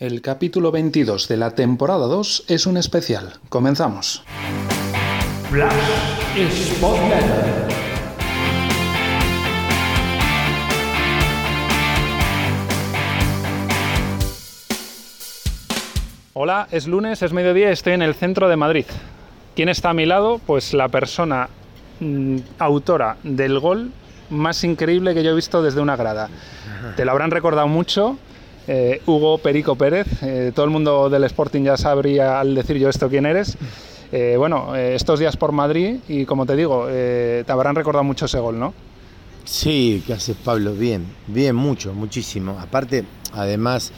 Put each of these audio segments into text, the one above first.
El capítulo 22 de la temporada 2 es un especial. Comenzamos. Hola, es lunes, es mediodía, estoy en el centro de Madrid. ¿Quién está a mi lado? Pues la persona mm, autora del gol más increíble que yo he visto desde una grada. Te lo habrán recordado mucho. Eh, Hugo Perico Pérez, eh, todo el mundo del Sporting ya sabría al decir yo esto quién eres. Eh, bueno, estos días por Madrid y como te digo, te habrán recordado mucho ese gol, ¿no? Sí, ¿qué haces Pablo? Bien, bien, mucho, muchísimo. Aparte, además,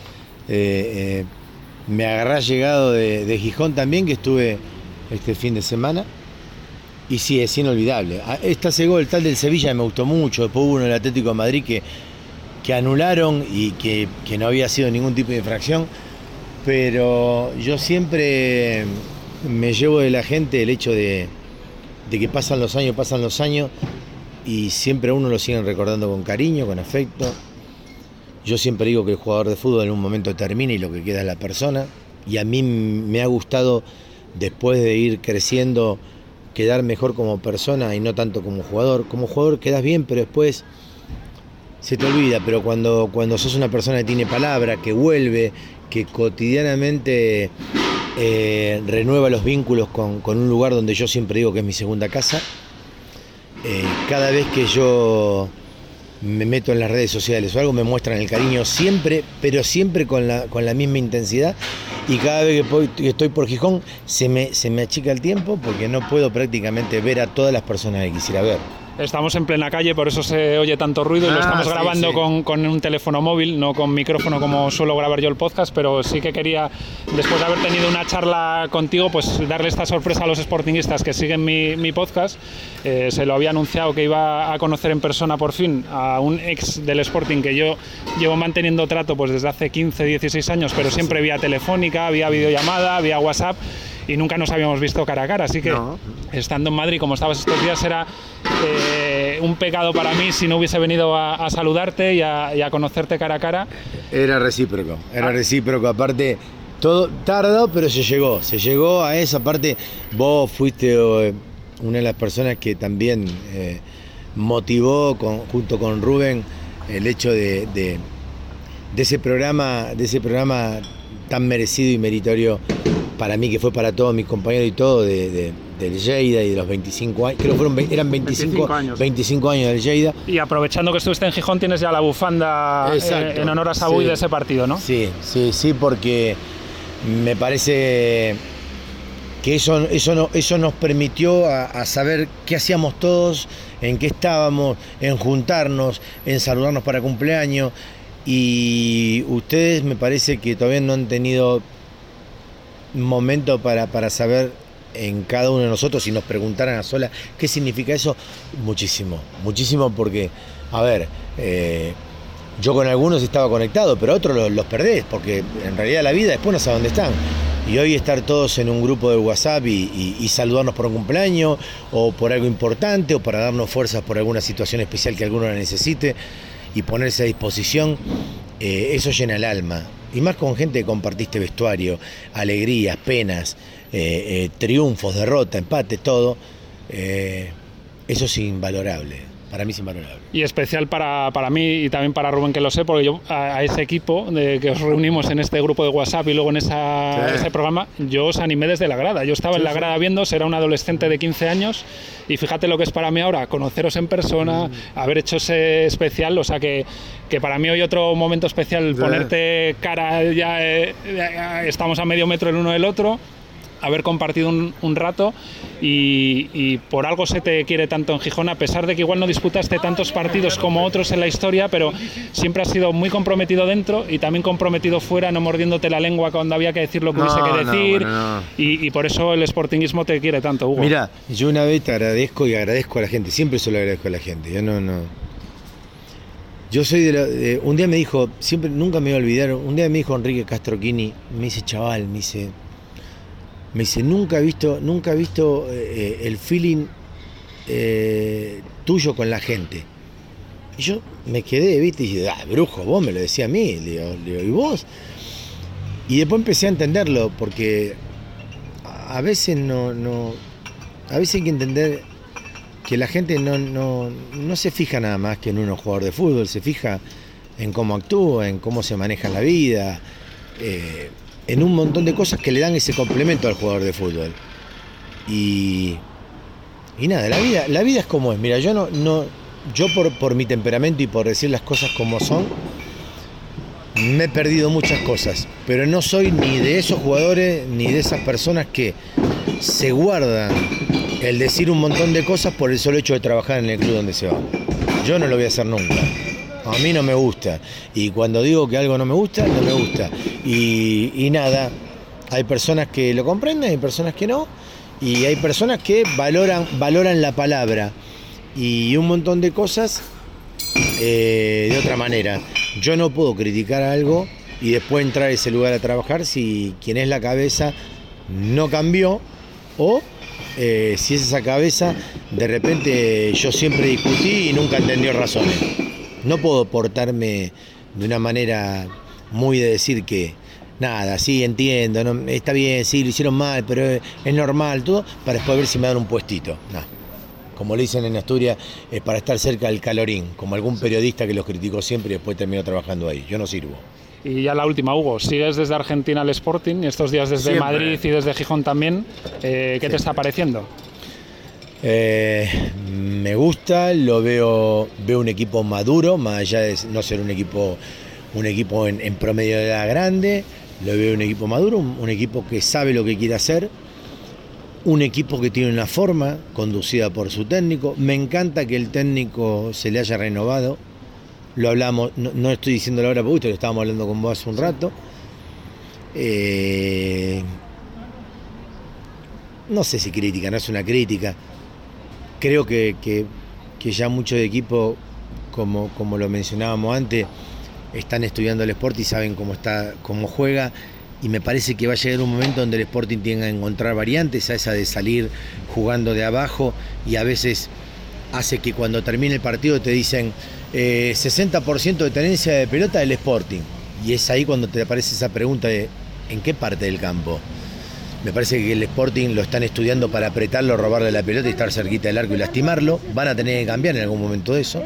me agarré llegado de, Gijón también, que estuve este fin de semana. Y sí, es inolvidable. Ah, Este ese gol, tal del Sevilla, me gustó mucho. Después hubo uno del Atlético de Madrid que, que anularon y que, que no había sido ningún tipo de infracción. Pero yo siempre me llevo de la gente el hecho de, de que pasan los años, pasan los años y siempre uno lo siguen recordando con cariño, con afecto. Yo siempre digo que el jugador de fútbol en un momento termina y lo que queda es la persona. Y a mí me ha gustado, después de ir creciendo, quedar mejor como persona y no tanto como jugador. Como jugador quedas bien, pero después se te olvida. Pero cuando, cuando sos una persona que tiene palabra, que vuelve, que cotidianamente eh, renueva los vínculos con, con un lugar donde yo siempre digo que es mi segunda casa, eh, cada vez que yo me meto en las redes sociales o algo me muestran el cariño siempre, pero siempre con la, con la misma intensidad. Y cada vez que estoy por Gijón se me, se me achica el tiempo porque no puedo prácticamente ver a todas las personas que quisiera ver. Estamos en plena calle, por eso se oye tanto ruido y lo Ah, estamos sí, grabando sí. Con, con un teléfono móvil, no con micrófono como suelo grabar yo el podcast, pero sí que quería, después de haber tenido una charla contigo, pues darle esta sorpresa a los sportingistas que siguen mi, mi podcast. Eh, se lo había anunciado que iba a conocer en persona por fin a un ex del Sporting que yo llevo manteniendo trato pues desde hace 15, 16 años, pero siempre vía telefónica, vía videollamada, vía WhatsApp y nunca nos habíamos visto cara a cara, así que No. estando en Madrid como estabas estos días era eh, un pecado para mí si no hubiese venido a, a saludarte y a, y a conocerte cara a cara. Era recíproco, era Ah. recíproco. Aparte, todo tardó, pero se llegó. Se llegó a esa parte. Vos fuiste eh, una de las personas que también eh, motivó con- junto con Rubén el hecho de, de- de ese programa, de ese programa tan merecido y meritorio para mí, que fue para todos mis compañeros y todo, de, de- del Lleida y de los 25 años. Creo que fueron, eran 25, 25 años. 25 años del Lleida. Y aprovechando que estuviste en Gijón, tienes ya la bufanda eh, en honor a Sabuy sí. de ese partido, ¿no? Sí, sí, sí, porque me parece que eso, eso, no- eso nos permitió a, a saber qué hacíamos todos, en qué estábamos, en juntarnos, en saludarnos para cumpleaños. Y ustedes me parece que todavía no han tenido momento para, para saber en cada uno de nosotros, si nos preguntaran a sola qué significa eso, muchísimo, muchísimo porque, a ver, eh, yo con algunos estaba conectado, pero otros los, perdés, porque en realidad la vida después no sabe dónde están. Y hoy estar todos en un grupo de WhatsApp y saludarnos por un cumpleaños, o por algo importante, o para darnos fuerzas por alguna situación especial que alguno la necesite, y ponerse a disposición, eh, eso llena el alma. Y más con gente que compartiste vestuario, alegrías, penas, eh, eh, triunfos, derrotas, empates, todo. eh, eso es invalorable. Para mí es invalorable. Y especial para, para mí y también para Rubén, que lo sé, porque yo a, a ese equipo de que os reunimos en este grupo de WhatsApp y luego en esa, Sí. ese programa, yo os animé desde la grada. Yo estaba en Sí, la sí. grada viendo, era un adolescente de 15 años y fíjate lo que es para mí ahora, conoceros en persona, Mm. haber hecho ese especial, o sea que, que para mí hoy otro momento especial, Sí. ponerte cara, ya, eh, ya estamos a medio metro el uno del otro haber compartido un, un rato y, y por algo se te quiere tanto en Gijón, a pesar de que igual no disputaste tantos partidos como otros en la historia, pero siempre has sido muy comprometido dentro y también comprometido fuera, no mordiéndote la lengua cuando había que decir lo que No, hubiese que no, decir. bueno, no. y, y por eso el sportingismo te quiere tanto, Hugo. Mira, yo una vez te agradezco y agradezco a la gente, siempre se lo agradezco a la gente. Yo no, no. Yo soy de, la- de- Un día me dijo, siempre, nunca me voy a olvidar, un día me dijo Enrique Castroquini, me dice, chaval, me dice. Me dice, nunca he visto, nunca he visto eh, el feeling eh, tuyo con la gente. Y yo me quedé, viste, y dije, ah, brujo, vos me lo decía a mí. Le digo, ¿y vos? Y después empecé a entenderlo, porque a veces no, no. A veces hay que entender que la gente no, no, no se fija nada más que en uno jugador de fútbol, se fija en cómo actúa, en cómo se maneja la vida, eh, en un montón de cosas que le dan ese complemento al jugador de fútbol. Y, y nada, la vida, la vida es como es. Mira, yo no, no, yo por, por mi temperamento y por decir las cosas como son, me he perdido muchas cosas, pero no soy ni de esos jugadores ni de esas personas que se guardan el decir un montón de cosas por el solo hecho de trabajar en el club donde se va. Yo no lo voy a hacer nunca. A mí no me gusta. Y cuando digo que algo no me gusta, no me gusta. Y, nada, hay personas que lo comprenden, hay personas que no. Y hay personas que valoran, valoran la palabra. Y un montón de cosas eh, de otra manera. Yo no puedo criticar algo y después entrar a ese lugar a trabajar si quien es la cabeza no cambió o eh, si es esa cabeza, de repente yo siempre discutí y nunca entendió razones. No puedo portarme de una manera muy de decir que nada, sí, entiendo, no, está bien, sí, lo hicieron mal, pero es, es normal, todo, para después ver si me dan un puestito. No. Como le dicen en Asturias, es para estar cerca del calorín, como algún periodista que los criticó siempre y después terminó trabajando ahí. Yo no sirvo. Y ya la última, Hugo, sigues desde Argentina al Sporting y estos días desde Siempre. Madrid y desde Gijón también. Eh, ¿Qué te está pareciendo? Eh, me gusta, lo veo, veo un equipo maduro, más allá de no ser un equipo, un equipo en, promedio de edad grande, lo veo un equipo maduro, un, equipo que sabe lo que quiere hacer, un equipo que tiene una forma conducida por su técnico. Me encanta que el técnico se le haya renovado. Lo hablamos, no, no estoy diciendo ahora porque lo estábamos hablando con vos hace un rato. Eh, no sé si crítica, no es una crítica. Creo que, que- ya muchos equipos, como, como lo mencionábamos antes, están estudiando el Sport y saben cómo está, cómo juega. Y me parece que va a llegar un momento donde el Sporting tenga que encontrar variantes a esa de salir jugando de abajo y a veces hace que cuando termine el partido te dicen eh, 60% de tenencia de pelota del Sporting. Y es ahí cuando te aparece esa pregunta de ¿en qué parte del campo? Me parece que el Sporting lo están estudiando para apretarlo, robarle la pelota y estar cerquita del arco y lastimarlo. Van a tener que cambiar en algún momento eso.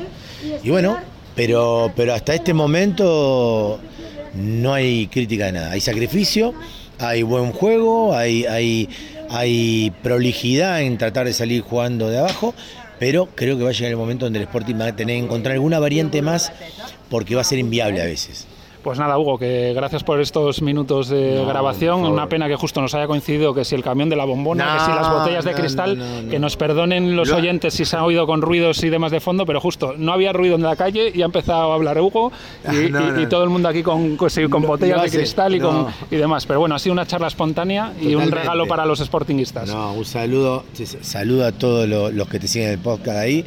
Y bueno, pero, pero hasta este momento no hay crítica de nada. Hay sacrificio, hay buen juego, hay, hay, hay prolijidad en tratar de salir jugando de abajo, pero creo que va a llegar el momento donde el Sporting va a tener que encontrar alguna variante más porque va a ser inviable a veces. Pues nada, Hugo, que gracias por estos minutos de No, grabación. Una pena que justo nos haya coincidido que si el camión de la bombona, No, que si las botellas de no, cristal, que nos perdonen los Lo- oyentes si se ha oído con ruidos y demás de fondo, pero justo no había ruido en la calle y ha empezado a hablar Hugo y, Ah, y- todo el mundo aquí con, con, botellas de cristal y, con, y demás. Pero bueno, ha sido una charla espontánea y un regalo para los sportingistas. No, un saludo, saludo a todos lo- los que te siguen el podcast ahí.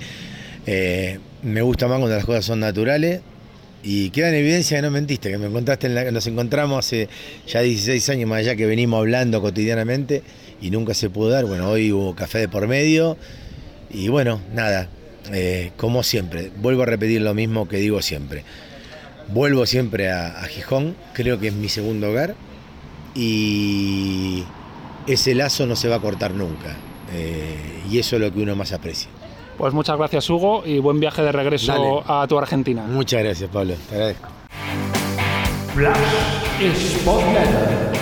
Eh, me gusta más cuando las cosas son naturales y queda en evidencia que no mentiste, que me encontraste en la nos encontramos hace ya 16 años más allá que venimos hablando cotidianamente y nunca se pudo dar. Bueno, hoy hubo café de por medio y bueno, nada, eh, como siempre, vuelvo a repetir lo mismo que digo siempre. Vuelvo siempre a, a Gijón, creo que es mi segundo hogar y ese lazo no se va a cortar nunca. eh, y eso es lo que uno más aprecia. Pues muchas gracias, Hugo, y buen viaje de regreso Dale. a tu Argentina. Muchas gracias, Pablo. Te agradezco. Flash Spotlight.